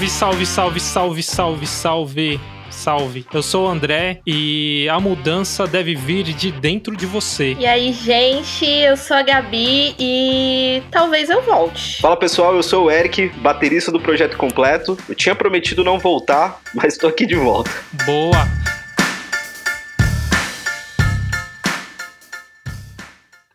Salve, salve, salve, salve, salve, salve. Salve. Eu sou o André e a mudança deve vir de dentro de você. E aí, gente, eu sou a Gabi e talvez eu volte. Fala pessoal, eu sou o Eric, baterista do Projeto Completo. Eu tinha prometido não voltar, mas tô aqui de volta. Boa.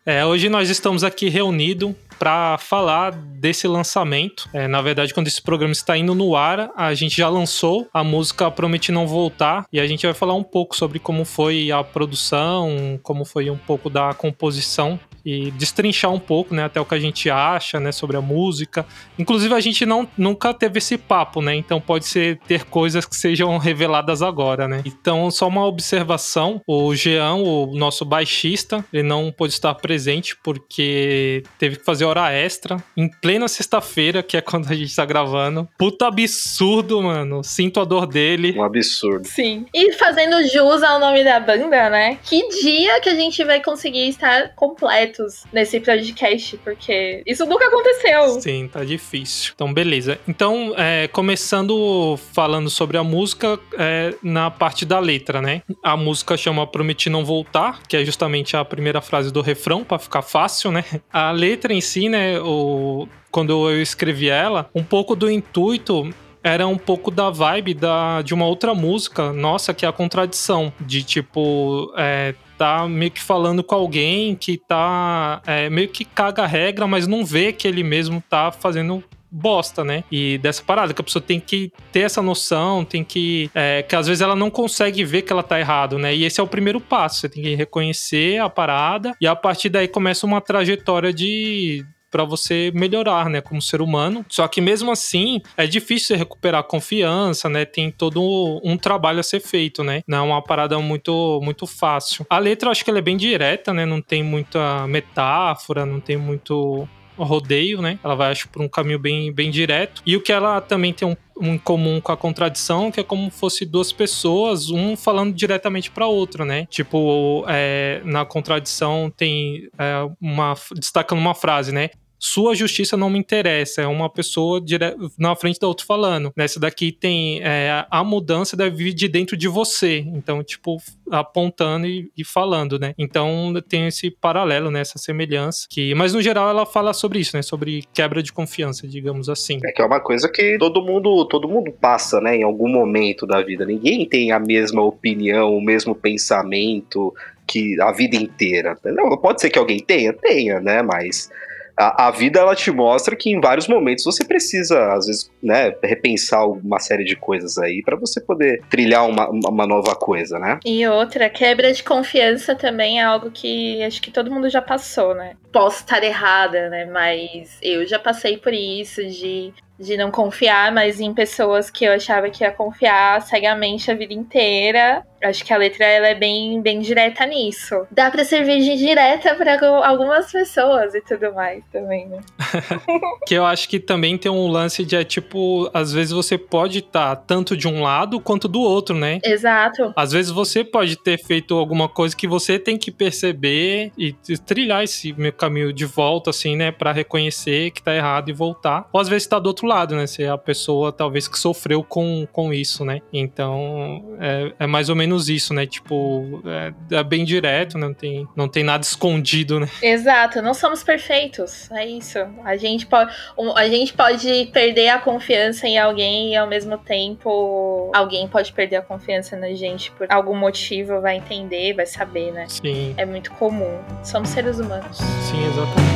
É, hoje nós estamos aqui reunidos para falar desse lançamento. É, na verdade, quando esse programa está indo no ar, a gente já lançou a música Prometi Não Voltar e a gente vai falar um pouco sobre como foi a produção, como foi um pouco da composição e destrinchar um pouco, né, até o que a gente acha, né, sobre a música. Inclusive a gente não nunca teve esse papo, né? Então pode ser ter coisas que sejam reveladas agora, né? Então só uma observação, o Jean, o nosso baixista, ele não pôde estar presente porque teve que fazer hora extra em plena sexta-feira, que é quando a gente tá gravando. Puta absurdo, mano. Sinto a dor dele. Um absurdo. Sim. E fazendo jus ao nome da banda, né? Que dia que a gente vai conseguir estar completos nesse podcast? Porque isso nunca aconteceu. Sim, tá difícil. Então, beleza. Então, é, começando falando sobre a música, é, na parte da letra, né? A música chama Prometi Não Voltar, que é justamente a primeira frase do refrão, para ficar fácil, né? A letra em si, né? O, quando eu escrevi ela, um pouco do intuito era um pouco da vibe da, de uma outra música, nossa, que é a contradição. De tipo, é, tá meio que falando com alguém que tá é, meio que caga a regra, mas não vê que ele mesmo tá fazendo bosta, né? E dessa parada, que a pessoa tem que ter essa noção, tem que. É, que às vezes ela não consegue ver que ela tá errado, né? E esse é o primeiro passo. Você tem que reconhecer a parada e a partir daí começa uma trajetória de para você melhorar, né, como ser humano. Só que mesmo assim, é difícil recuperar a confiança, né? Tem todo um trabalho a ser feito, né? Não é uma parada muito muito fácil. A letra eu acho que ela é bem direta, né? Não tem muita metáfora, não tem muito rodeio, né? Ela vai, acho, por um caminho bem, bem direto. E o que ela também tem um, um comum com a contradição, que é como fosse duas pessoas, um falando diretamente para outra, né? Tipo, é, na contradição tem é, uma destacando uma frase, né? Sua justiça não me interessa, é uma pessoa dire... na frente da outra falando. Nessa daqui tem é, a mudança deve vir de dentro de você, então, tipo, apontando e, e, falando, né? Então tem esse paralelo, né? Essa semelhança. Que, mas no geral ela fala sobre isso, né? Sobre quebra de confiança, digamos assim. É que é uma coisa que todo mundo, todo mundo passa, né? Em algum momento da vida. Ninguém tem a mesma opinião, o mesmo pensamento que a vida inteira. Não, pode ser que alguém tenha, tenha, né? Mas a, a, vida ela te mostra que em vários momentos você precisa, às vezes, né, repensar uma série de coisas aí para você poder trilhar uma, uma nova coisa, né? E outra, quebra de confiança também é algo que acho que todo mundo já passou, né? Posso estar errada, né? Mas eu já passei por isso de de não confiar mais em pessoas que eu achava que ia confiar cegamente a vida inteira. Acho que a letra ela é bem, bem direta nisso. Dá pra servir de direta para algumas pessoas e tudo mais também, né? que eu acho que também tem um lance de, é, tipo, às vezes você pode estar tá tanto de um lado quanto do outro, né? Exato. Às vezes você pode ter feito alguma coisa que você tem que perceber e trilhar esse caminho de volta, assim, né? Pra reconhecer que tá errado e voltar. Ou às vezes tá do outro outro lado, né? Ser a pessoa talvez que sofreu com, com isso, né? Então é, é mais ou menos isso, né? Tipo, é, é, bem direto, né? Não tem, não tem nada escondido, né? Exato, não somos perfeitos. É isso. A gente pode, a gente pode perder a confiança em alguém e ao mesmo tempo alguém pode perder a confiança na gente por algum motivo, vai entender, vai saber, né? Sim. É muito comum. Somos seres humanos. Sim, exatamente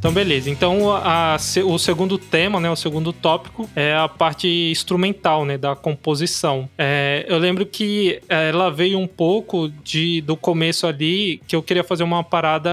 Então, beleza. Então, a, o segundo tema, né, o segundo tópico é a parte instrumental, né, da composição. É, eu lembro que é, ela veio um pouco de, do começo ali, que eu queria fazer uma parada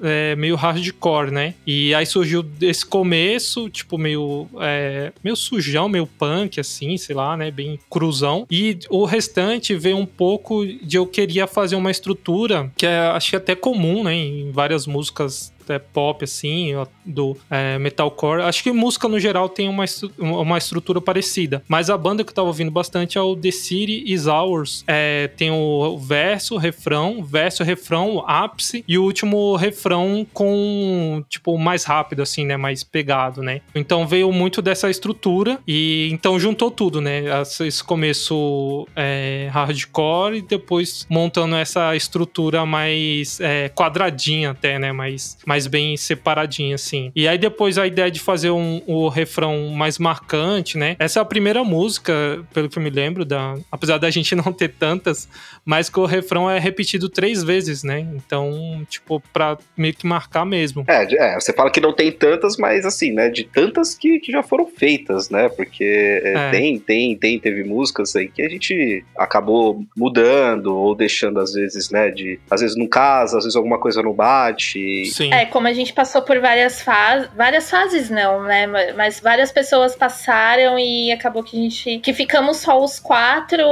é, meio hardcore, né? E aí surgiu esse começo, tipo, meio, é, meio sujão, meio punk, assim, sei lá, né, bem cruzão. E o restante veio um pouco de eu queria fazer uma estrutura que é, acho que é até comum, né, em várias músicas é, pop, assim, do é, metalcore. Acho que música no geral tem uma, uma estrutura parecida. Mas a banda que eu tava ouvindo bastante é o The City Is Ours. É, tem o verso, refrão, verso, refrão, ápice e o último refrão com, tipo, mais rápido, assim, né? Mais pegado, né? Então veio muito dessa estrutura e então juntou tudo, né? Esse começo é, hardcore e depois montando essa estrutura mais é, quadradinha até, né? Mais, mais bem separadinha, assim. E aí depois a ideia de fazer um, o refrão mais marcante, né? Essa é a primeira música, pelo que eu me lembro, da, apesar da gente não ter tantas, mas que o refrão é repetido três vezes, né? Então, tipo, pra meio que marcar mesmo. É, é você fala que não tem tantas, mas assim, né? De tantas que, que já foram feitas, né? Porque é, é. tem, tem, tem, teve músicas aí que a gente acabou mudando ou deixando às vezes, né? De às vezes não casa, às vezes alguma coisa não bate. Sim. É, como a gente passou por várias fases, várias fases não, né? Mas várias pessoas passaram e acabou que a gente que ficamos só os quatro,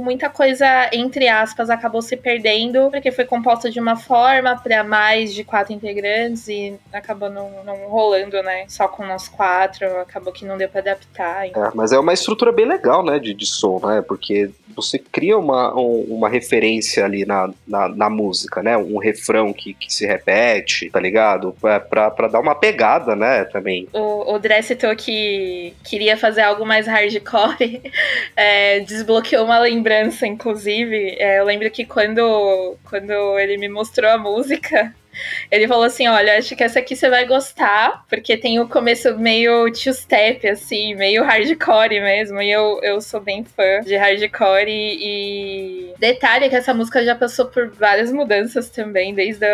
muita coisa entre aspas acabou se perdendo, porque foi composta de uma forma para mais de quatro integrantes e acabou não, não rolando, né? Só com nós quatro, acabou que não deu para adaptar. É, mas é uma estrutura bem legal, né, de, de som, né? Porque você cria uma, um, uma referência ali na, na, na, música, né? Um refrão que, que se repete, tá ligado? Pra, pra, pra dar uma pegada, né, também. O, o citou que queria fazer algo mais hardcore, é, desbloqueou uma lembrança, inclusive. É, eu lembro que quando, quando ele me mostrou a música, ele falou assim: olha, acho que essa aqui você vai gostar, porque tem o começo meio two-step, assim, meio hardcore mesmo. E eu, eu sou bem fã de hardcore. E, detalhe que essa música já passou por várias mudanças também, desde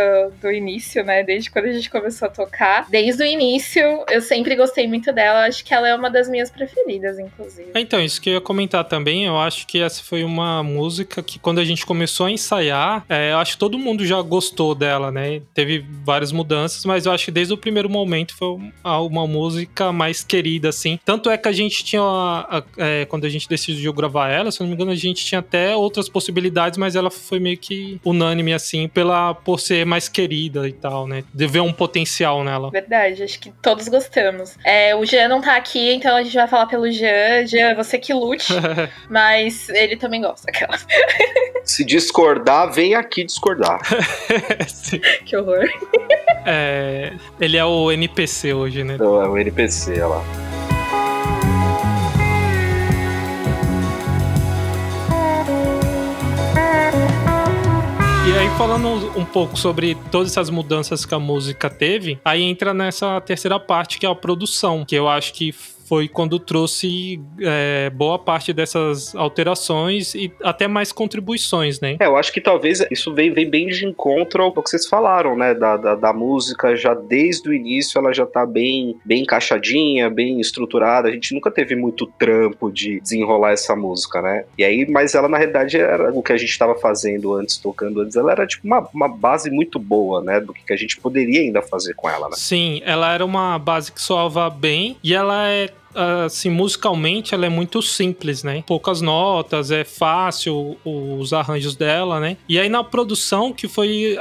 o início, né? Desde quando a gente começou a tocar. Desde o início, eu sempre gostei muito dela. Acho que ela é uma das minhas preferidas, inclusive. É, então, isso que eu ia comentar também, eu acho que essa foi uma música que quando a gente começou a ensaiar, é, eu acho que todo mundo já gostou dela, né? Teve várias mudanças, mas eu acho que desde o primeiro momento foi uma música mais querida, assim. Tanto é que a gente tinha, a, a, é, quando a gente decidiu gravar ela, se não me engano, a gente tinha até outras possibilidades, mas ela foi meio que unânime, assim, pela, por ser mais querida e tal, né? De ver um potencial nela. Verdade, acho que todos gostamos. É, o Jean não tá aqui, então a gente vai falar pelo Jean. Jean, você que lute, mas ele também gosta. Aquela. Se discordar, vem aqui discordar. que horror. É, ele é o NPC hoje, né? Não, é o NPC, olha lá. E aí, falando um pouco sobre todas essas mudanças que a música teve, aí entra nessa terceira parte, que é a produção, que eu acho que foi quando trouxe é, boa parte dessas alterações e até mais contribuições, né? É, eu acho que talvez isso vem, vem bem de encontro ao que vocês falaram, né? Da, da, da, música já desde o início ela já tá bem, bem encaixadinha, bem estruturada. A gente nunca teve muito trampo de desenrolar essa música, né? E aí, mas ela na realidade era o que a gente estava fazendo antes, tocando antes, ela era tipo uma, uma base muito boa, né? Do que a gente poderia ainda fazer com ela, né? Sim, ela era uma base que soava bem e ela é assim, musicalmente ela é muito simples, né? Poucas notas, é fácil os arranjos dela, né? E aí na produção que foi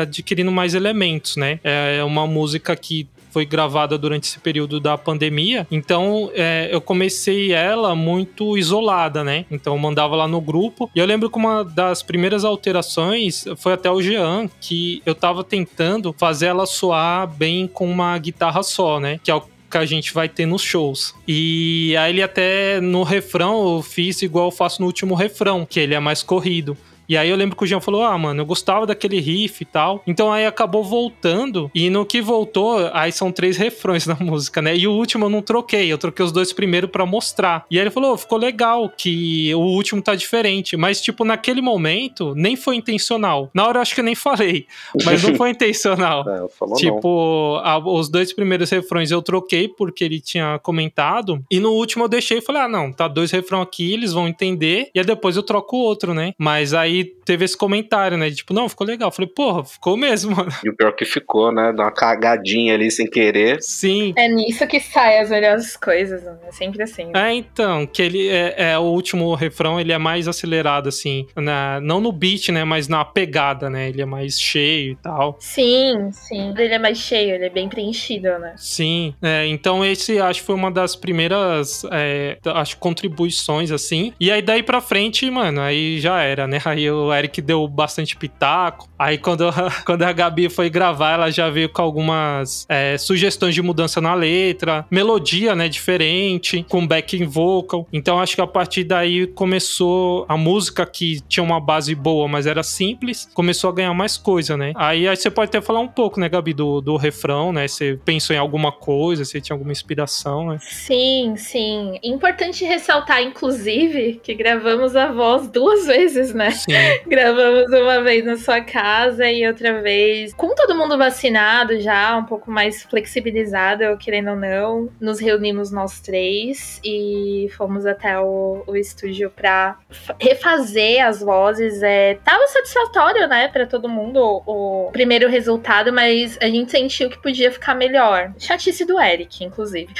adquirindo mais elementos, né? É uma música que foi gravada durante esse período da pandemia. Então, é, eu comecei ela muito isolada, né? Então, eu mandava lá no grupo. E eu lembro que uma das primeiras alterações foi até o Jean, que eu tava tentando fazer ela soar bem com uma guitarra só, né? Que é o que a gente vai ter nos shows. E aí ele até no refrão eu fiz igual eu faço no último refrão, que ele é mais corrido. E aí eu lembro que o Jean falou: Ah, mano, eu gostava daquele riff e tal. Então aí acabou voltando. E no que voltou, aí são três refrões na música, né? E o último eu não troquei. Eu troquei os dois primeiro para mostrar. E aí ele falou: oh, ficou legal que o último tá diferente. Mas, tipo, naquele momento, nem foi intencional. Na hora eu acho que eu nem falei. Mas não foi intencional. É, tipo, a, os dois primeiros refrões eu troquei porque ele tinha comentado. E no último eu deixei e falei: ah, não, tá dois refrões aqui, eles vão entender. E aí depois eu troco o outro, né? Mas aí aí teve esse comentário, né? De, tipo, não, ficou legal. Eu falei, porra, ficou mesmo, mano. E o pior que ficou, né? Dá uma cagadinha ali sem querer. Sim. É nisso que saem as melhores coisas, né? É sempre assim. É, então, que ele é, é, o último refrão, ele é mais acelerado, assim, na, não no beat, né? Mas na pegada, né? Ele é mais cheio e tal. Sim, sim. Ele é mais cheio, ele é bem preenchido, né? Sim. É, então, esse acho que foi uma das primeiras, é, acho, contribuições, assim. E aí, daí pra frente, mano, aí já era, né? Aí o Eric deu bastante pitaco. Aí, quando, quando a Gabi foi gravar, ela já veio com algumas é, sugestões de mudança na letra, melodia, né? Diferente, com backing vocal. Então, acho que a partir daí começou a música que tinha uma base boa, mas era simples, começou a ganhar mais coisa, né? Aí, aí você pode até falar um pouco, né, Gabi, do, do refrão, né? Você pensou em alguma coisa, você tinha alguma inspiração, né? Sim, sim. Importante ressaltar, inclusive, que gravamos a voz duas vezes, né? Sim. Gravamos uma vez na sua casa e outra vez com todo mundo vacinado já, um pouco mais flexibilizado, querendo ou não. Nos reunimos nós três e fomos até o, o estúdio pra refazer as vozes. É, tava satisfatório, né, pra todo mundo o, o primeiro resultado, mas a gente sentiu que podia ficar melhor. Chatice do Eric, inclusive.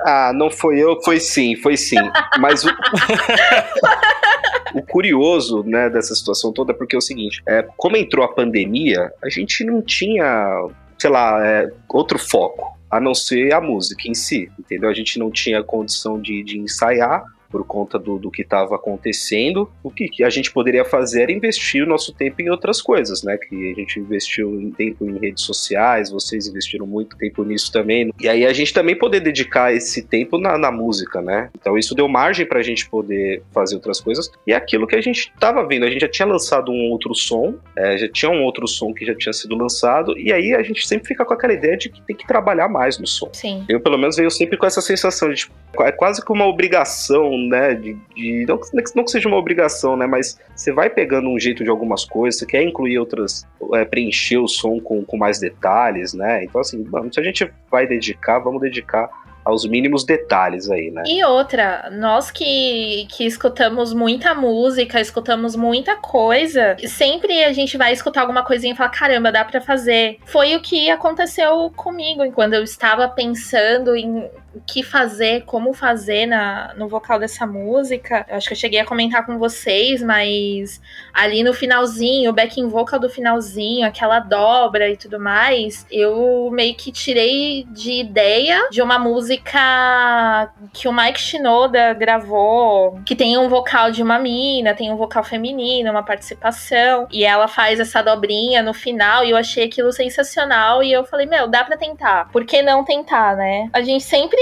Ah, não foi eu, foi sim, foi sim. Mas o, o curioso, né, dessa situação toda é porque é o seguinte, é, como entrou a pandemia, a gente não tinha, sei lá, é, outro foco a não ser a música em si, entendeu? A gente não tinha condição de, de ensaiar, por conta do, do que estava acontecendo, o que, que, a gente poderia fazer era investir o nosso tempo em outras coisas, né? Que a gente investiu em tempo em redes sociais, vocês investiram muito tempo nisso também. E aí a gente também poder dedicar esse tempo na, na música, né? Então isso deu margem para a gente poder fazer outras coisas. E é aquilo que a gente estava vendo, a gente já tinha lançado um outro som, é, já tinha um outro som que já tinha sido lançado, e aí a gente sempre fica com aquela ideia de que tem que trabalhar mais no som. Sim. Eu, pelo menos, venho sempre com essa sensação de tipo, é quase que uma obrigação né? De, de não, não, que seja uma obrigação, né? Mas você vai pegando um jeito de algumas coisas, você quer incluir outras, é, preencher o som com, com mais detalhes, né? Então, assim, se a gente vai dedicar, vamos dedicar aos mínimos detalhes aí, né? E outra, nós que, que escutamos muita música, escutamos muita coisa, sempre a gente vai escutar alguma coisinha e falar, caramba, dá para fazer. Foi o que aconteceu comigo quando eu estava pensando em o que fazer, como fazer na, no vocal dessa música. Eu acho que eu cheguei a comentar com vocês, mas ali no finalzinho, o backing vocal do finalzinho, aquela dobra e tudo mais, eu meio que tirei de ideia de uma música que o Mike Shinoda gravou, que tem um vocal de uma mina, tem um vocal feminino, uma participação, e ela faz essa dobrinha no final, e eu achei aquilo sensacional, e eu falei, meu, dá pra tentar. Por que não tentar, né? A gente sempre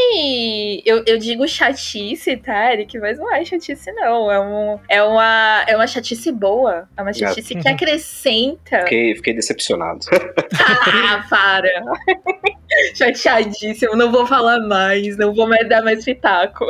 eu, eu digo chatice, tá, Eric? Mas não é chatice, não. É, um, é, uma, é uma chatice boa. É uma chatice que acrescenta. Fiquei, fiquei decepcionado. ah, para! Chateadíssimo, não vou falar mais, não vou mais dar mais pitaco.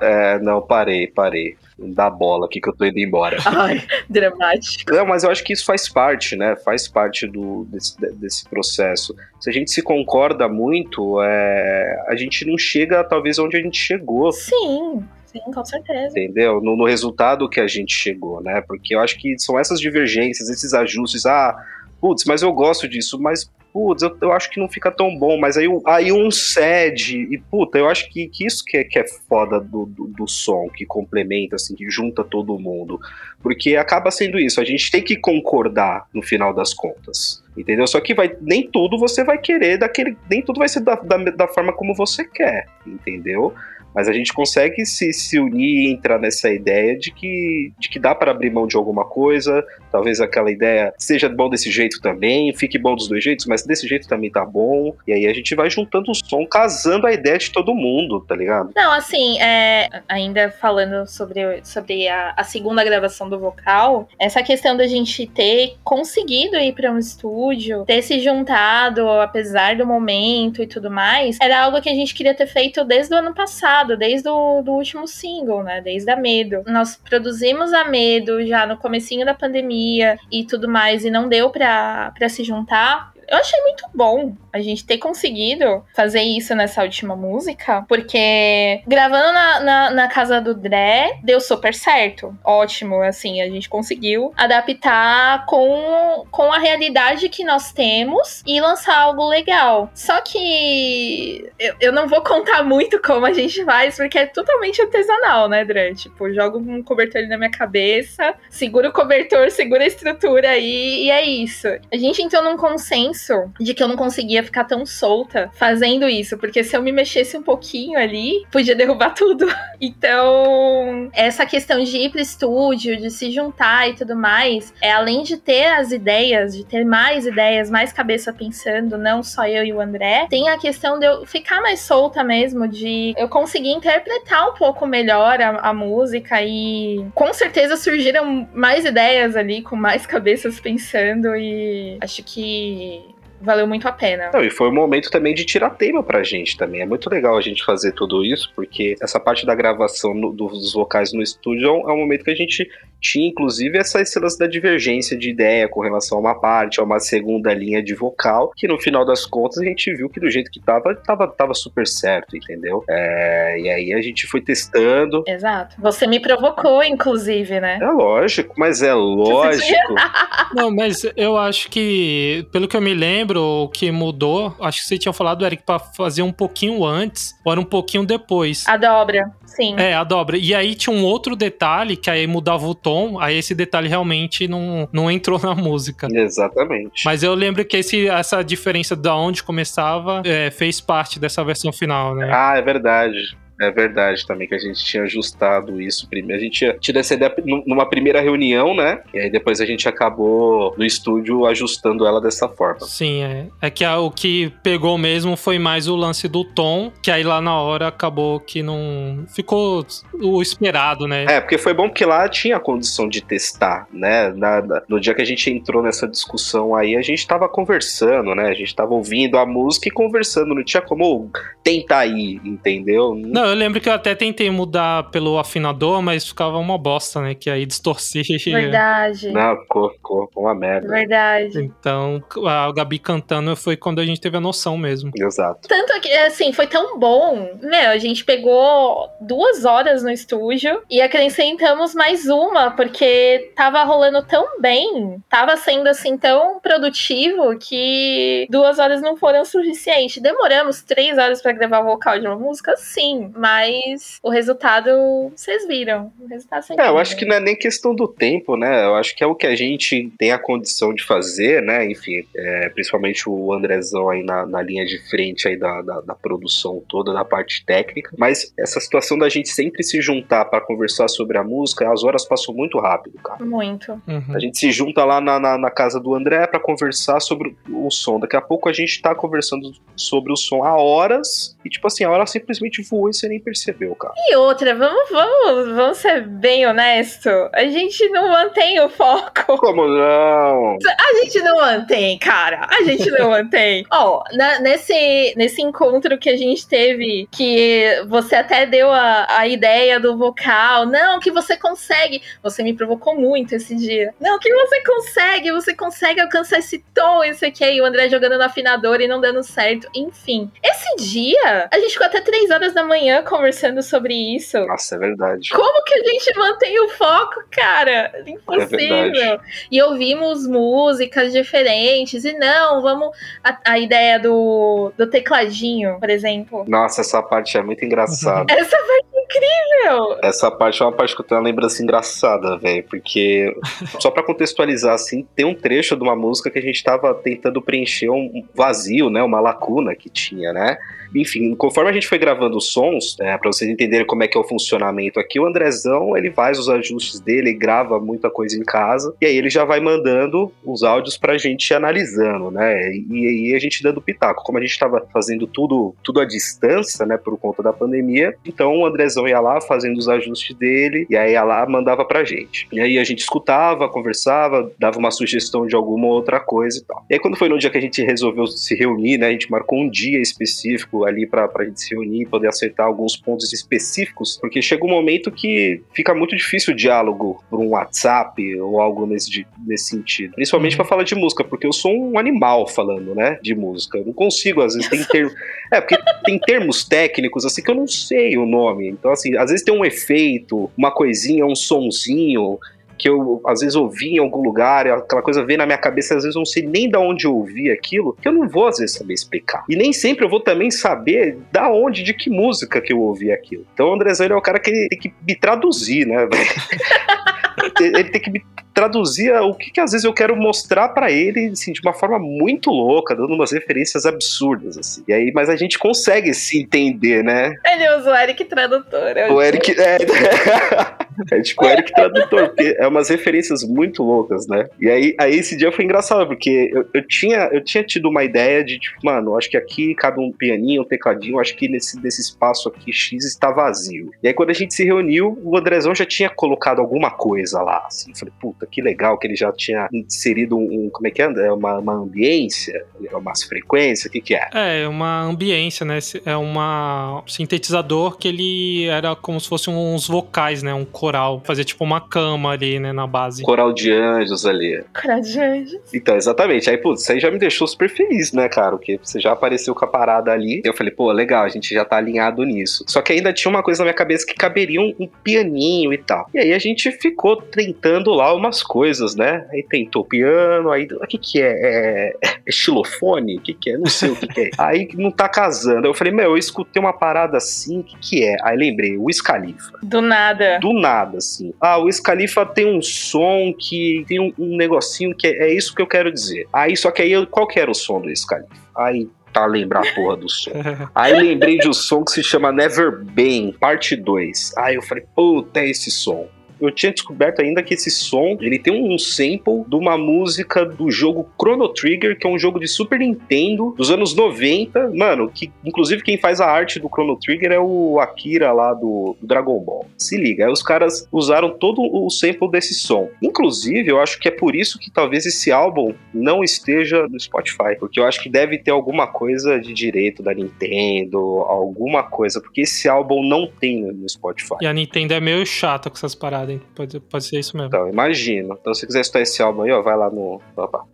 é, não, parei, parei da bola aqui que eu tô indo embora. Ai, dramático. Não, mas eu acho que isso faz parte, né? Faz parte do, desse, desse processo. Se a gente se concorda muito, é, a gente não chega talvez onde a gente chegou. Sim. Sim, com certeza. Entendeu? No, no resultado que a gente chegou, né? Porque eu acho que são essas divergências, esses ajustes. Ah, putz, mas eu gosto disso, mas putz, eu, eu, acho que não fica tão bom, mas aí, aí um cede, e puta, eu acho que, que isso que é, que é foda do, do, do, som, que complementa, assim, que junta todo mundo. Porque acaba sendo isso, a gente tem que concordar no final das contas. Entendeu? Só que vai, nem tudo você vai querer daquele. Nem tudo vai ser da, da, da forma como você quer, entendeu? Mas a gente consegue se, se unir e entrar nessa ideia de que, de que dá para abrir mão de alguma coisa. Talvez aquela ideia seja bom desse jeito também, fique bom dos dois jeitos, mas desse jeito também tá bom. E aí a gente vai juntando o som, casando a ideia de todo mundo, tá ligado? Não, assim, é, ainda falando sobre, sobre a, a segunda gravação do vocal, essa questão da gente ter conseguido ir para um estúdio, ter se juntado, apesar do momento e tudo mais, era algo que a gente queria ter feito desde o ano passado passado, desde o do último single, né? Desde a Medo. Nós produzimos a Medo já no comecinho da pandemia e tudo mais, e não deu pra se juntar Eu achei muito bom a gente ter conseguido fazer isso nessa última música, porque gravando na, na, na casa do Dré deu super certo. Ótimo, assim, a gente conseguiu adaptar com, com a realidade que nós temos e lançar algo legal. Só que eu, eu não vou contar muito como a gente faz, porque é totalmente artesanal, né, Dré? Tipo, jogo um cobertor ali na minha cabeça, segura o cobertor, segura a estrutura aí, e é isso. A gente entrou num consenso de que eu não conseguia ficar tão solta fazendo isso, porque se eu me mexesse um pouquinho ali, podia derrubar tudo. Então, essa questão de ir pro estúdio, de se juntar e tudo mais, é além de ter as ideias, de ter mais ideias, mais cabeça pensando, não só eu e o André, tem a questão de eu ficar mais solta mesmo, de eu conseguir interpretar um pouco melhor a, a música e com certeza surgiram mais ideias ali, com mais cabeças pensando e acho que valeu muito a pena. Não, e foi um momento também de tirar tema pra gente também. É muito legal a gente fazer tudo isso, porque essa parte da gravação no, dos vocais no estúdio é um, momento que a gente tinha, inclusive, essa excelência da divergência de ideia com relação a uma parte, a uma segunda linha de vocal, que no final das contas a gente viu que do jeito que tava, tava, tava super certo, entendeu? É, e aí a gente foi testando. Exato. Você me provocou, inclusive, né? É lógico, mas é lógico. Não, mas eu acho que, pelo que eu me lembro, o que mudou, acho que você tinha falado, Eric, pra fazer um pouquinho antes, ou era um pouquinho depois. A dobra. Sim. É, a dobra. E aí tinha um outro detalhe que aí mudava o tom, aí esse detalhe realmente não, não entrou na música. Exatamente. Mas eu lembro que esse, essa diferença da onde começava é, fez parte dessa versão final, né? Ah, é verdade. É verdade também que a gente tinha ajustado isso primeiro. A gente tinha tido essa ideia numa primeira reunião, né? E aí depois a gente acabou no estúdio ajustando ela dessa forma. Sim, é. É que a, o que pegou mesmo foi mais o lance do tom, que aí lá na hora acabou que não ficou o esperado, né? É, porque foi bom porque lá tinha a condição de testar, né? Na, na, no dia que a gente entrou nessa discussão aí, a gente tava conversando, né? A gente tava ouvindo a música e conversando, não tinha como tentar ir, entendeu? Não, eu lembro que eu até tentei mudar pelo afinador, mas ficava uma bosta, né? Que aí distorcia. Verdade. Não, ficou, ficou uma merda. Verdade. Então, a Gabi cantando foi quando a gente teve a noção mesmo. Exato. Tanto que, assim, foi tão bom. Meu, a gente pegou duas horas no estúdio e acrescentamos mais uma, porque tava rolando tão bem, tava sendo, assim, tão produtivo que duas horas não foram suficientes. Demoramos três horas para gravar o vocal de uma música? Sim, mas o resultado vocês viram. O resultado é, eu acho que não é nem questão do tempo, né? Eu acho que é o que a gente tem a condição de fazer, né? Enfim, é, principalmente o Andrezão aí na, na linha de frente aí da, da, da, produção toda, da parte técnica. Mas essa situação da gente sempre se juntar para conversar sobre a música, as horas passam muito rápido, cara. Muito. Uhum. A gente se junta lá na, na, na casa do André para conversar sobre o som. Daqui a pouco a gente tá conversando sobre o som há horas e, tipo assim, a hora simplesmente voou e você nem percebeu, cara. E outra, vamos, vamos, vamos ser bem honesto. A gente não mantém o foco. Como não? A gente não mantém, cara. A gente não mantém. Ó, oh, nesse, nesse encontro que a gente teve, que você até deu a, a ideia do vocal. Não, que você consegue. Você me provocou muito esse dia. Não, que você consegue, você consegue alcançar esse tom, esse aqui. E o André jogando no afinador e não dando certo. Enfim. Esse dia, a gente ficou até três horas da manhã conversando sobre isso. Nossa, é verdade. Como que a gente mantém o foco, cara? Impossível. É e ouvimos músicas diferentes. E não, vamos. A, a, ideia do, do tecladinho, por exemplo. Nossa, essa parte é muito engraçada. essa parte é incrível! Essa parte é uma parte que eu tenho uma lembrança engraçada, velho. Porque, só para contextualizar, assim, tem um trecho de uma música que a gente tava tentando preencher um vazio, né? Uma lacuna que tinha, né? Enfim, conforme a gente foi gravando os sons, é, para vocês entenderem como é que é o funcionamento aqui, o Andrezão, ele faz os ajustes dele, grava muita coisa em casa, e aí ele já vai mandando os áudios pra gente analisando, né? E aí a gente dando pitaco. Como a gente tava fazendo tudo, tudo à distância, né, por conta da pandemia, então o Andrezão Ia lá fazendo os ajustes dele, e aí ia lá mandava pra gente. E aí a gente escutava, conversava, dava uma sugestão de alguma outra coisa e tal. E aí quando foi no dia que a gente resolveu se reunir, né, a gente marcou um dia específico ali pra, pra gente se reunir e poder acertar alguns pontos específicos, porque chega um momento que fica muito difícil o diálogo por um WhatsApp ou algo nesse, nesse sentido. Principalmente uhum. para falar de música, porque eu sou um animal falando, né, de música. Eu não consigo, às vezes tem termos... É, porque tem termos técnicos, assim, que eu não sei o nome. Então, assim, às vezes tem um efeito, uma coisinha, um sonzinho que eu às vezes ouvi em algum lugar, aquela coisa vem na minha cabeça, às vezes eu não sei nem da onde eu ouvi aquilo, que eu não vou às vezes saber explicar. E nem sempre eu vou também saber da onde, de que música que eu ouvi aquilo. Então o Andrezão é o cara que tem que me traduzir, né, ele tem que me traduzir o que, que às vezes eu quero mostrar para ele, assim, de uma forma muito louca, dando umas referências absurdas, assim. E aí, mas a gente consegue se entender, né? Ele usa o Eric Tradutor. O Eric, é, é tipo o Eric Tradutor, porque é umas referências muito loucas, né? E aí, aí esse dia foi engraçado, porque eu, eu, tinha, eu tinha tido uma ideia de, tipo, mano, acho que aqui cabe um pianinho, um tecladinho, acho que nesse, nesse espaço aqui X está vazio. E aí quando a gente se reuniu, o Andrezão já tinha colocado alguma coisa lá, assim. Falei, puta, que legal que ele já tinha inserido um, um como é que é? é uma, uma ambiência, umas frequências, o que que é? É, uma ambiência, né? É uma um sintetizador que ele era como se fosse uns vocais, né? Um coral, fazia tipo uma cama ali, né, na base. Coral de anjos ali. Coral de anjos. Então, exatamente. Aí, putz, isso aí já me deixou super feliz, né, cara? Porque você já apareceu com a parada ali. Eu falei, pô, legal, a gente já tá alinhado nisso. Só que ainda tinha uma coisa na minha cabeça que caberia um, um pianinho e tal. E aí a gente ficou tentando lá umas coisas, né? Aí tentou piano, aí o que que é? É, é xilofone? O que que é? Não sei o que que é. Aí não tá casando. Eu falei, meu, eu escutei uma parada assim, o que que é? Aí lembrei, o Scalifa. Do nada. Do nada, assim. Ah, o Scalifa tem um som que tem um, um negocinho que é, é, isso que eu quero dizer. Aí, só que aí, qual que era o som do Scalifa? Aí tá lembrar a porra do som. Aí lembrei de um som que se chama Never Been, parte 2. Aí eu falei, puta, é esse som eu tinha descoberto ainda que esse som, ele tem um sample de uma música do jogo Chrono Trigger, que é um jogo de Super Nintendo dos anos 90, mano, que inclusive quem faz a arte do Chrono Trigger é o Akira lá do, do Dragon Ball. Se liga, aí os caras usaram todo o sample desse som. Inclusive, eu acho que é por isso que talvez esse álbum não esteja no Spotify, porque eu acho que deve ter alguma coisa de direito da Nintendo, alguma coisa, porque esse álbum não tem no Spotify. E a Nintendo é meio chata com essas paradas. Pode, pode ser isso mesmo. Então, imagina. Então, se quiser escutar esse álbum aí, ó, vai lá no. Opa.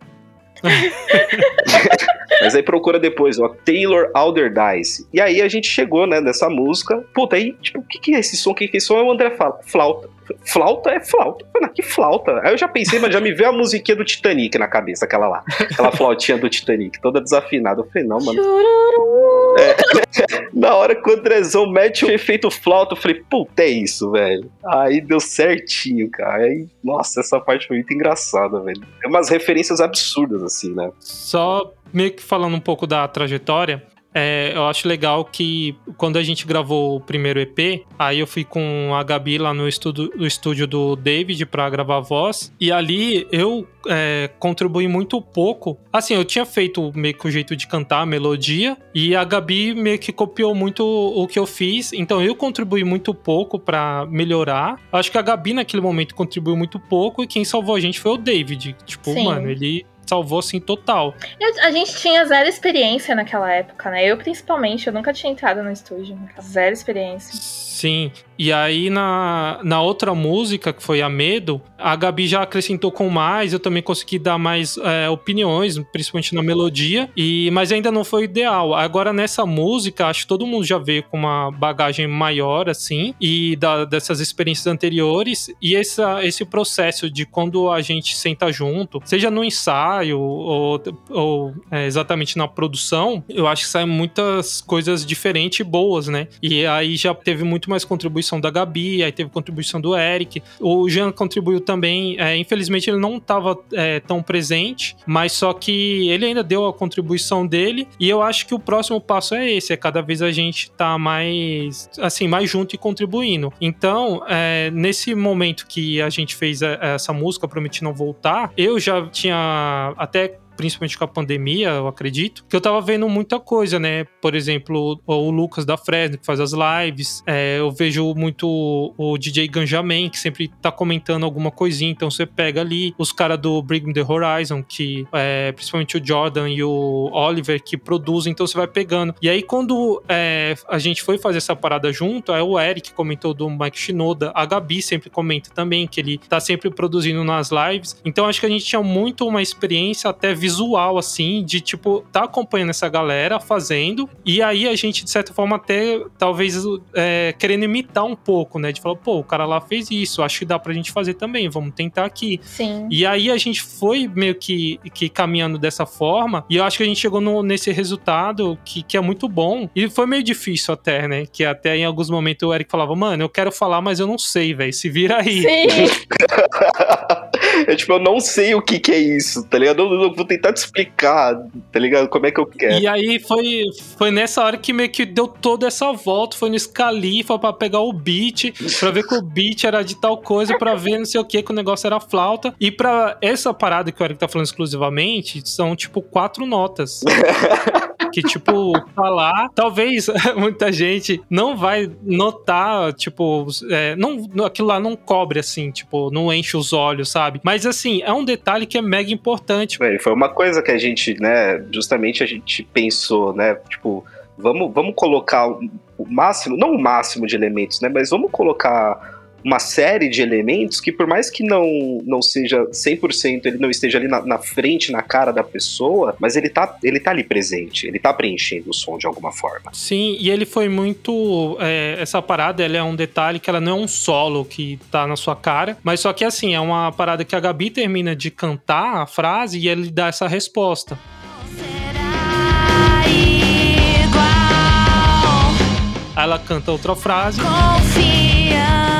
Mas aí procura depois, ó, Taylor Alderdice. E aí a gente chegou, né, nessa música. Puta, aí, tipo, o que, que é esse som? O que, que é esse som? Aí o André fala, flauta. Flauta é flauta. Falei, que flauta? Aí eu já pensei, mas já me veio a musiquinha do Titanic na cabeça, aquela lá. Aquela flautinha do Titanic, toda desafinada. Eu falei, não, mano. É. na hora que o Andrezão mete o efeito flauta, eu falei, puta, é isso, velho. Aí deu certinho, cara. Aí, nossa, essa parte foi muito engraçada, velho. Tem umas referências absurdas, assim, né? Só meio que falando um pouco da trajetória, é, eu acho legal que quando a gente gravou o primeiro EP, aí eu fui com a Gabi lá no estúdio, no estúdio do David para gravar a voz. E ali eu é, contribuí muito pouco. Assim, eu tinha feito meio que o jeito de cantar, a melodia, e a Gabi meio que copiou muito o que eu fiz. Então eu contribuí muito pouco para melhorar. Acho que a Gabi naquele momento contribuiu muito pouco e quem salvou a gente foi o David. Tipo, Sim. mano, ele salvou assim total. A gente tinha zero experiência naquela época, né? Eu principalmente, eu nunca tinha entrado no estúdio, zero experiência. Sim, e aí na, na outra música, que foi a Medo, a Gabi já acrescentou com mais, eu também consegui dar mais é, opiniões, principalmente na melodia, e mas ainda não foi ideal. Agora nessa música, acho que todo mundo já veio com uma bagagem maior, assim, e da, dessas experiências anteriores, e essa, esse processo de quando a gente senta junto, seja no ensaio ou, ou é, exatamente na produção, eu acho que saem muitas coisas diferentes e boas, né? E aí já teve muito mais contribuição da Gabi, aí teve contribuição do Eric. O Jean contribuiu também. É, infelizmente ele não estava é, tão presente, mas só que ele ainda deu a contribuição dele. E eu acho que o próximo passo é esse: é cada vez a gente tá mais assim, mais junto e contribuindo. Então, é, nesse momento que a gente fez essa música, Prometi Não Voltar, eu já tinha até principalmente com a pandemia, eu acredito, que eu tava vendo muita coisa, né? Por exemplo, o, o Lucas da Fresno, que faz as lives, é, eu vejo muito o DJ Ganjamin, que sempre tá comentando alguma coisinha, então você pega ali os caras do Me The Horizon, que é, principalmente o Jordan e o Oliver, que produzem, então você vai pegando. E aí, quando é, a gente foi fazer essa parada junto, aí o Eric comentou do Mike Shinoda, a Gabi sempre comenta também, que ele tá sempre produzindo nas lives. Então acho que a gente tinha muito uma experiência até visual, assim, de tipo, tá acompanhando essa galera fazendo, e aí a gente, de certa forma, até talvez é, querendo imitar um pouco, né? De falar, pô, o cara lá fez isso, acho que dá pra gente fazer também, vamos tentar aqui. Sim. E aí a gente foi meio que, que caminhando dessa forma, e eu acho que a gente chegou no, nesse resultado que, que é muito bom. E foi meio difícil até, né? Que até em alguns momentos o Eric falava, mano, eu quero falar, mas eu não sei, velho. Se vira aí. Sim. é tipo, eu não sei o que que é isso, tá ligado? Eu, eu vou tentar te explicar, tá ligado? Como é que eu quero. E aí foi, foi nessa hora que meio que deu toda essa volta, foi no Scalifa pra pegar o beat, pra ver que o beat era de tal coisa, pra ver não sei o que, que o negócio era flauta. E pra essa parada que o Eric tá falando exclusivamente, são tipo quatro notas. que, tipo, falar, talvez muita gente não vai notar, tipo, é, não, aquilo lá não cobre, assim, tipo, não enche os olhos, sabe? Mas, assim, é um detalhe que é mega importante. Foi uma coisa que a gente, né, justamente a gente pensou, né, tipo, vamos, vamos colocar o máximo, não o máximo de elementos, né, mas vamos colocar uma série de elementos que, por mais que não, não seja 100%, ele não esteja ali na, na, frente, na cara da pessoa, mas ele tá, ele tá ali presente, ele tá preenchendo o som de alguma forma. Sim, e ele foi muito. É, essa parada ela é um detalhe que ela não é um solo que tá na sua cara, mas só que assim, é uma parada que a Gabi termina de cantar a frase e ele dá essa resposta. Ela canta outra frase. Confia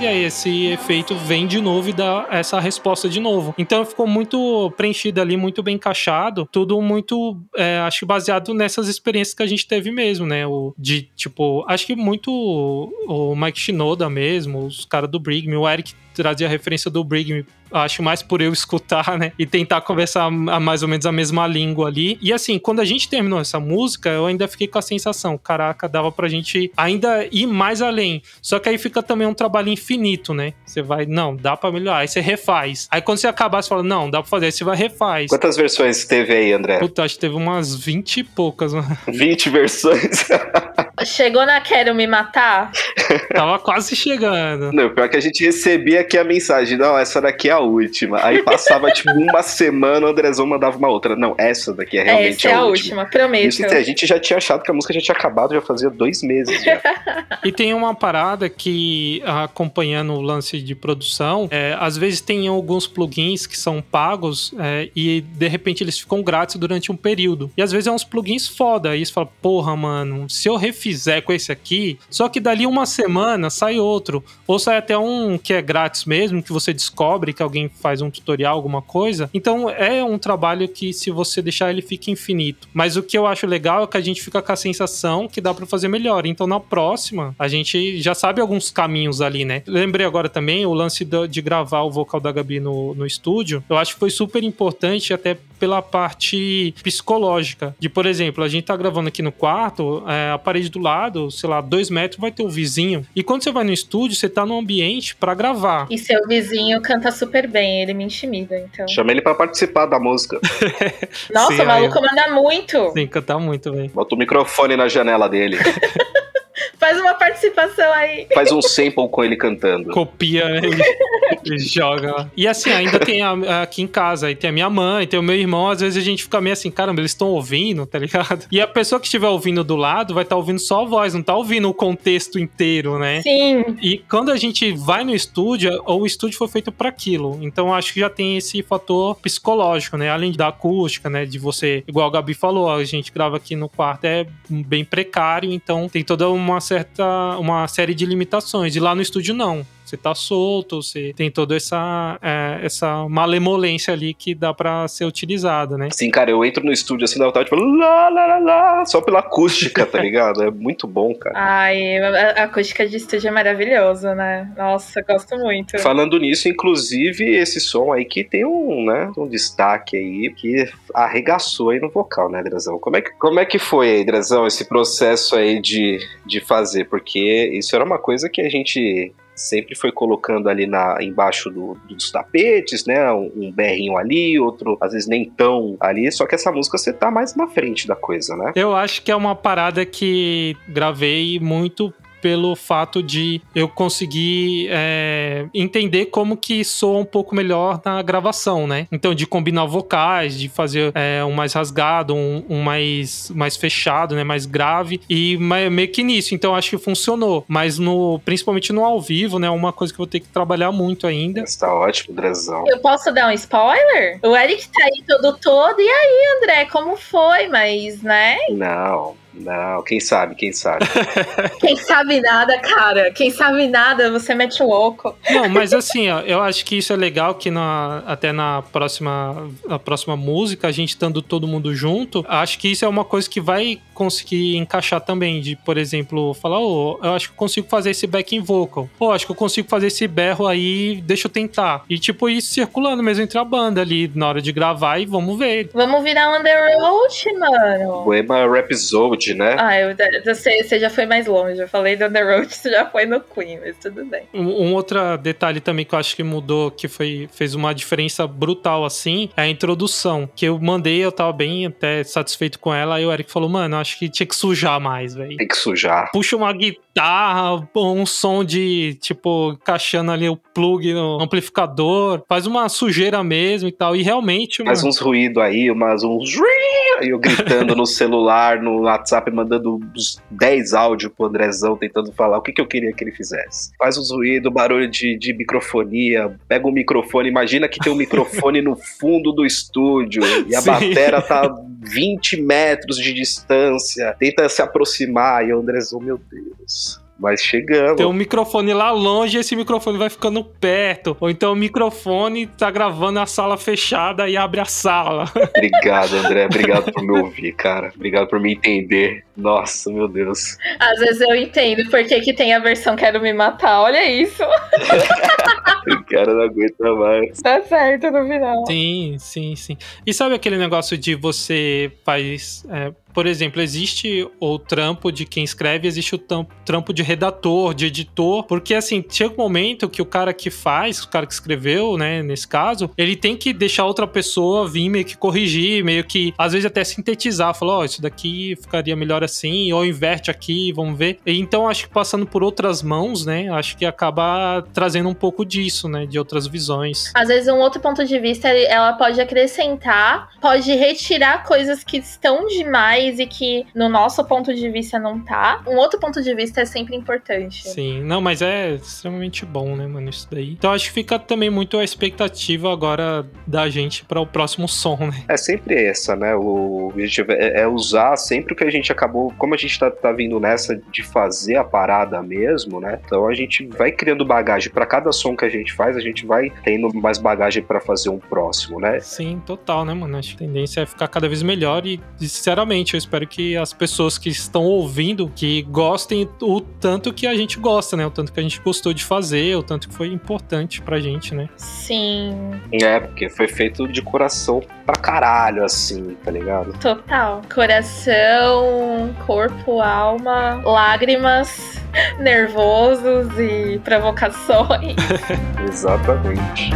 E aí esse efeito vem de novo e dá essa resposta de novo. Então ficou muito preenchido ali, muito bem encaixado, tudo muito, é, acho que baseado nessas experiências que a gente teve mesmo, né? O, de, tipo, acho que muito o Mike Shinoda mesmo, os caras do Brig o Eric trazia a referência do Brig acho mais por eu escutar, né? E tentar conversar a mais ou menos a mesma língua ali. E assim, quando a gente terminou essa música, eu ainda fiquei com a sensação, caraca, dava pra gente ainda ir mais além. Só que aí fica também um trabalho infinito, né? Você vai, não, dá pra melhorar. Aí você refaz. Aí quando você acabar, você fala, não, dá pra fazer. Aí você vai refaz. Quantas versões teve aí, André? Puta, acho que teve umas 20 e poucas, mano. 20 versões. Chegou na Quero Me Matar? Tava quase chegando. Não, pior que a gente recebia aqui a mensagem, não, essa daqui é a última. Aí passava tipo uma semana, o Andrezão mandava uma outra. Não, essa daqui é realmente essa a, é a última. última. prometo. Isso, a gente já tinha achado que a música já tinha acabado, já fazia dois meses. Já. e tem uma parada que, acompanhando o lance de produção, é, às vezes tem alguns plugins que são pagos é, e de repente eles ficam grátis durante um período. E às vezes é uns plugins foda. Aí você fala, porra, mano, se eu refizer com esse aqui, só que dali uma semana sai outro. Ou sai até um que é grátis mesmo, que você descobre que alguém faz um tutorial, alguma coisa. Então é um trabalho que, se você deixar, ele fica infinito. Mas o que eu acho legal é que a gente fica com a sensação que dá para fazer melhor. Então na próxima, a gente já sabe alguns caminhos ali, né? Lembrei agora também o lance de gravar o vocal da Gabi no, no estúdio. Eu acho que foi super importante, até pela parte psicológica. De, por exemplo, a gente tá gravando aqui no quarto, é, a parede do lado, sei lá, dois metros vai ter o vizinho. E quando você vai no estúdio, você tá no ambiente para gravar. E seu vizinho canta super bem, ele me intimida, então. Chama ele para participar da música. Nossa, Sim, o maluco aí... manda muito. Sim, cantar muito, velho. Bota o microfone na janela dele. Faz uma participação aí. Faz um sample com ele cantando. Copia ele, ele joga. E assim, ainda tem a, aqui em casa, aí tem a minha mãe, tem o meu irmão, às vezes a gente fica meio assim, caramba, eles estão ouvindo, tá ligado? E a pessoa que estiver ouvindo do lado vai estar tá ouvindo só a voz, não tá ouvindo o contexto inteiro, né? Sim. E quando a gente vai no estúdio, o estúdio foi feito para aquilo. Então acho que já tem esse fator psicológico, né? Além da acústica, né? De você, igual a Gabi falou, a gente grava aqui no quarto, é bem precário, então tem toda uma certa uma série de limitações. E lá no estúdio não. Você tá solto, você tem toda essa, é, essa malemolência ali que dá para ser utilizada, né? Sim, cara, eu entro no estúdio assim, dá vontade tipo, lá, lá, lá, lá, só pela acústica, tá ligado? É muito bom, cara. Ai, a acústica de estúdio é maravilhosa, né? Nossa, gosto muito. Falando nisso, inclusive, esse som aí que tem um, né, um destaque aí que arregaçou aí no vocal, né, Drazão? Como é que, como é que foi aí, Drazão, esse processo aí de, de fazer? Porque isso era uma coisa que a gente sempre foi colocando ali na, embaixo do, dos tapetes, né? Um, um, berrinho ali, outro às vezes nem tão ali, só que essa música você tá mais na frente da coisa, né? Eu acho que é uma parada que gravei muito pelo fato de eu conseguir é, entender como que soa um pouco melhor na gravação, né? Então, de combinar vocais, de fazer é, um mais rasgado, um, um, mais, mais fechado, né? Mais grave, e meio que nisso. Então, acho que funcionou. Mas, no, principalmente no ao vivo, né? Uma coisa que eu vou ter que trabalhar muito ainda. Está ótimo, Drezão. Eu posso dar um spoiler? O Eric tá aí todo todo. E aí, André, como foi? Mas, né? Não, não, quem sabe, quem sabe. quem sabe nada, cara. Quem sabe nada, você mete o louco. Não, mas assim, ó, eu acho que isso é legal que na, até na próxima, na próxima música, a gente estando todo mundo junto, acho que isso é uma coisa que vai conseguir encaixar também. De, por exemplo, falar, oh, eu acho que eu consigo fazer esse backing vocal. Pô, oh, acho que eu consigo fazer esse berro aí, deixa eu tentar. E tipo, ir circulando mesmo entre a banda ali na hora de gravar e vamos ver. Vamos virar um The Road, mano. Poema Rhapsody né? Ah, eu, você, você já foi mais longe. Eu falei do The Road, você já foi no Queen, mas tudo bem. Um, um, outro detalhe também que eu acho que mudou, que foi, fez uma diferença brutal assim, é a introdução. Que eu mandei, eu tava bem até satisfeito com ela, aí o Eric falou, mano, acho que tinha que sujar mais, velho. Tem que sujar. Puxa uma guitarra, um som de, tipo, encaixando ali o plug no amplificador, faz uma sujeira mesmo e tal. E realmente. Faz uns ruídos aí, umas uns. Eu gritando no celular, no WhatsApp, mandando uns 10 áudios pro Andrezão tentando falar o que, que eu queria que ele fizesse. Faz uns ruídos, barulho de, de microfonia, pega um microfone, imagina que tem um microfone no fundo do estúdio e a Sim. batera tá 20 metros de distância, tenta se aproximar e o Andrezão, meu Deus. Mas chegamos. Tem um microfone lá longe e esse microfone vai ficando perto. Ou então o microfone tá gravando a sala fechada e abre a sala. Obrigado, André. Obrigado por me ouvir, cara. Obrigado por me entender. Nossa, meu Deus. Às vezes eu entendo porque que tem a versão Quero Me Matar. Olha isso. o cara não aguenta mais. Tá certo no final. Sim, sim, sim. E sabe aquele negócio de você faz. É, por exemplo, existe o trampo de quem escreve, existe o trampo de redator, de editor, porque assim, chega um momento que o cara que faz, o cara que escreveu, né, nesse caso, ele tem que deixar outra pessoa vir meio que corrigir, meio que, às vezes até sintetizar, falar, ó, oh, isso daqui ficaria melhor assim, ou inverte aqui, vamos ver. E, então, acho que passando por outras mãos, né, acho que acaba trazendo um pouco disso, né, de outras visões. Às vezes um outro ponto de vista, ela pode acrescentar, pode retirar coisas que estão demais e que no nosso ponto de vista não tá. Um outro ponto de vista é sempre importante. Sim, não, mas é extremamente bom, né, mano, isso daí. Então acho que fica também muito a expectativa agora da gente para o próximo som, né? É sempre essa, né? O objetivo é, é, usar sempre o que a gente acabou, como a gente tá, tá vindo nessa de fazer a parada mesmo, né? Então a gente vai criando bagagem para cada som que a gente faz, a gente vai tendo mais bagagem para fazer um próximo, né? Sim, total, né, mano? Acho que a tendência é ficar cada vez melhor e, sinceramente, eu espero que as pessoas que estão ouvindo que gostem o tanto que a gente gosta, né? O tanto que a gente gostou de fazer, o tanto que foi importante pra gente, né? Sim. É, porque foi feito de coração pra caralho, assim, tá ligado? Total. Coração, corpo, alma, lágrimas, nervosos e provocações. Exatamente.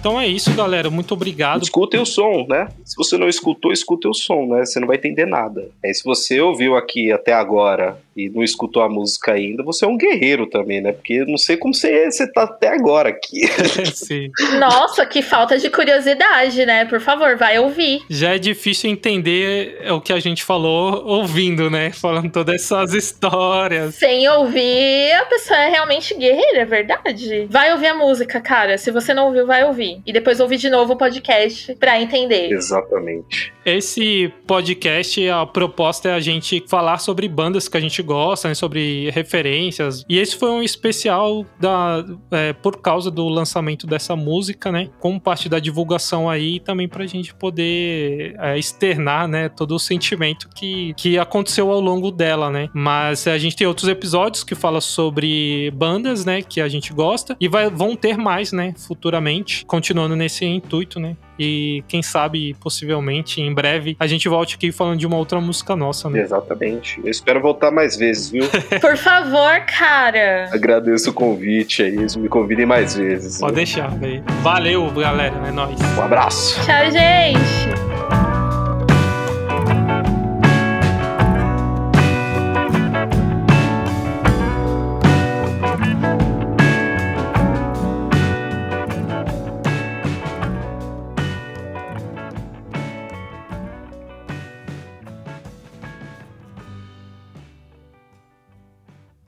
Então é isso, galera. Muito obrigado. Escutem o som, né? Se você não escutou, escute o som, né? Você não vai entender nada. Aí, se você ouviu aqui até agora e não escutou a música ainda, você é um guerreiro também, né? Porque eu não sei como você, você tá até agora aqui. Sim. Nossa, que falta de curiosidade, né? Por favor, vai ouvir. Já é difícil entender o que a gente falou ouvindo, né? Falando todas essas histórias. Sem ouvir, a pessoa é realmente guerreira, é verdade. Vai ouvir a música, cara. Se você não ouviu, vai ouvir. E depois ouvir de novo o podcast pra entender. Exatamente. Esse podcast, a proposta é a gente falar sobre bandas que a gente gosta, né, sobre referências. E esse foi um especial da, é, por causa do lançamento dessa música, né? Como parte da divulgação aí, também pra gente poder é, externar, né, todo o sentimento que, que aconteceu ao longo dela, né? Mas a gente tem outros episódios que fala sobre bandas, né, que a gente gosta. E vai, vão ter mais, né, futuramente, continuando nesse intuito, né? E quem sabe, possivelmente, em breve, a gente volte aqui falando de uma outra música nossa, né? Exatamente. Eu espero voltar mais vezes, viu? Por favor, cara. Agradeço o convite aí. Me convidem mais vezes. Pode deixar, velho. Valeu, galera. É nóis. Um abraço. Tchau, gente.